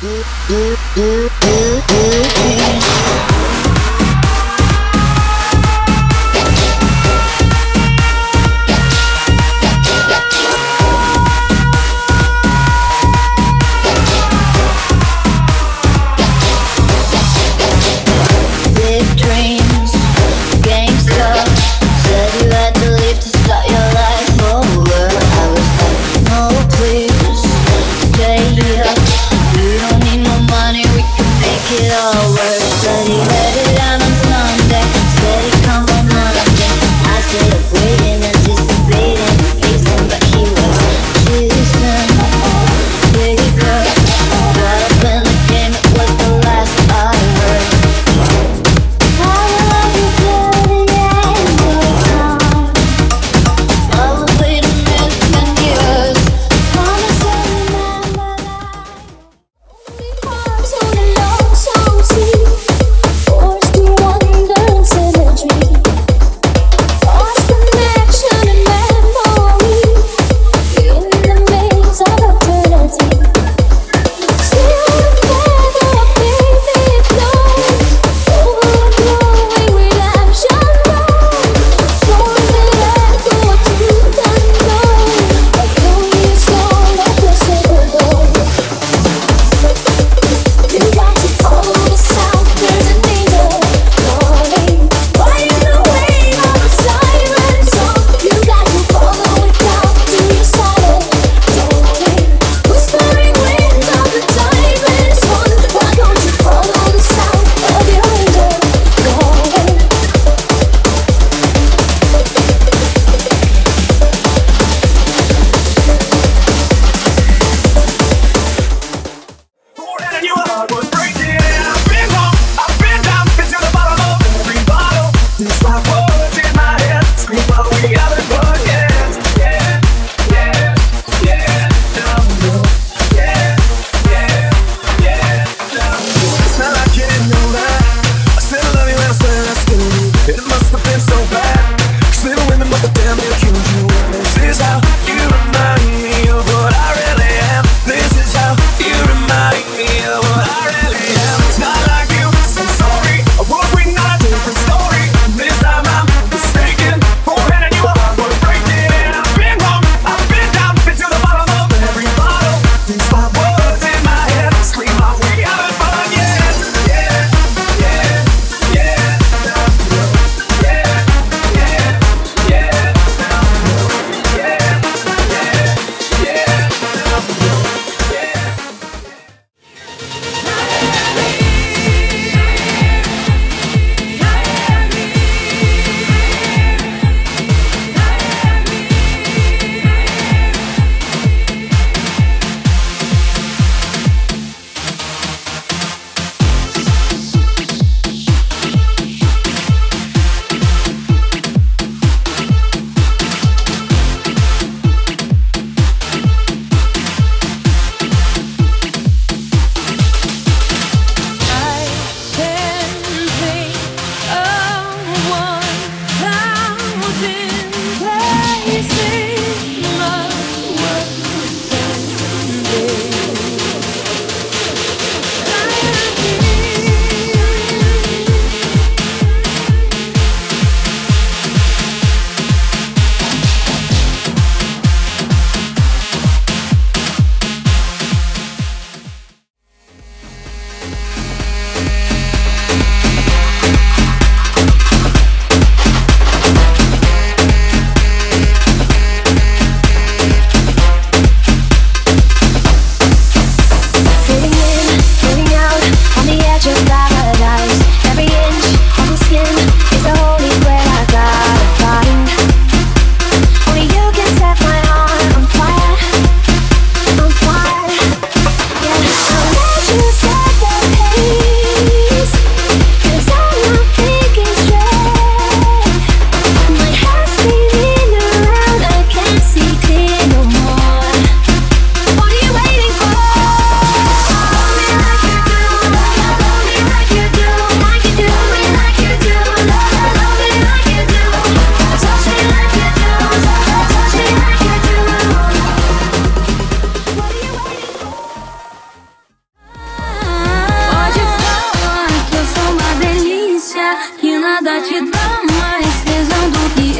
do do do do do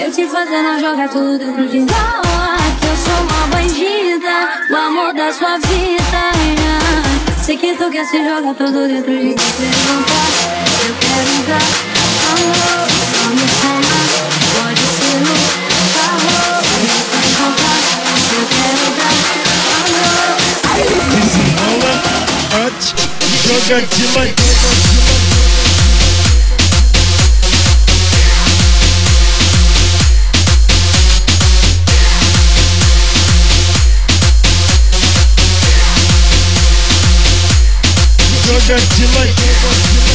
Eu te fazendo jogar tudo dentro de Fala que eu sou uma bandida O amor da sua vida. Sei que tu quer se jogar tudo dentro de mim. Levantar, eu quero dar Amor, só me chama Pode ser no carro quero contar, eu quero dar Amor Desenrola antes de ladinho. Shed delay.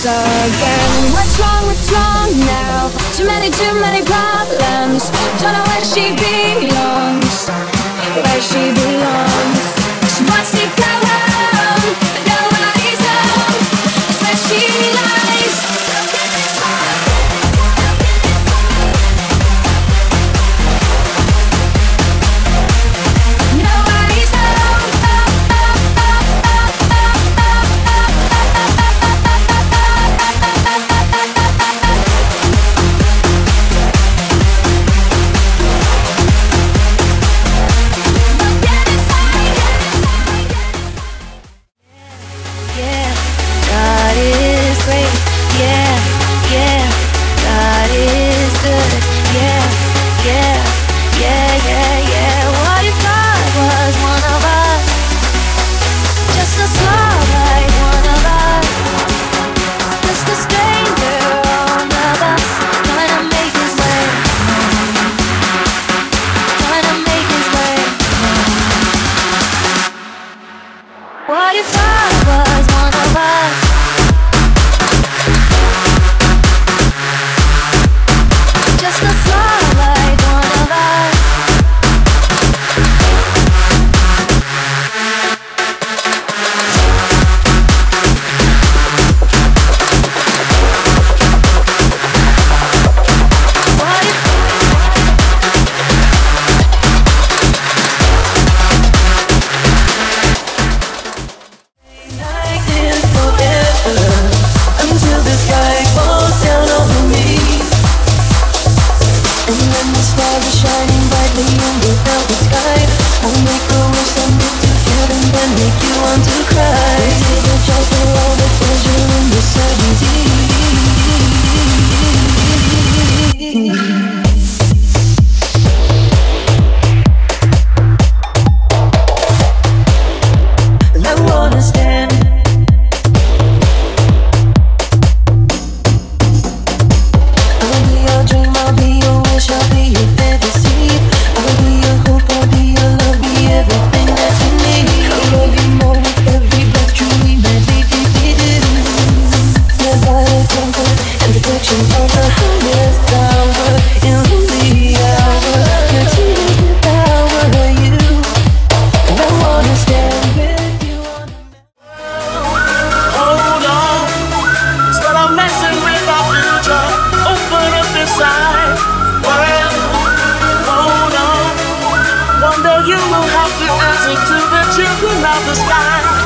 Mistakes again. What's wrong? What's wrong now? Too many, too many problems. Don't know where she belongs. Where she belongs. She wants to go was one of us. the sky.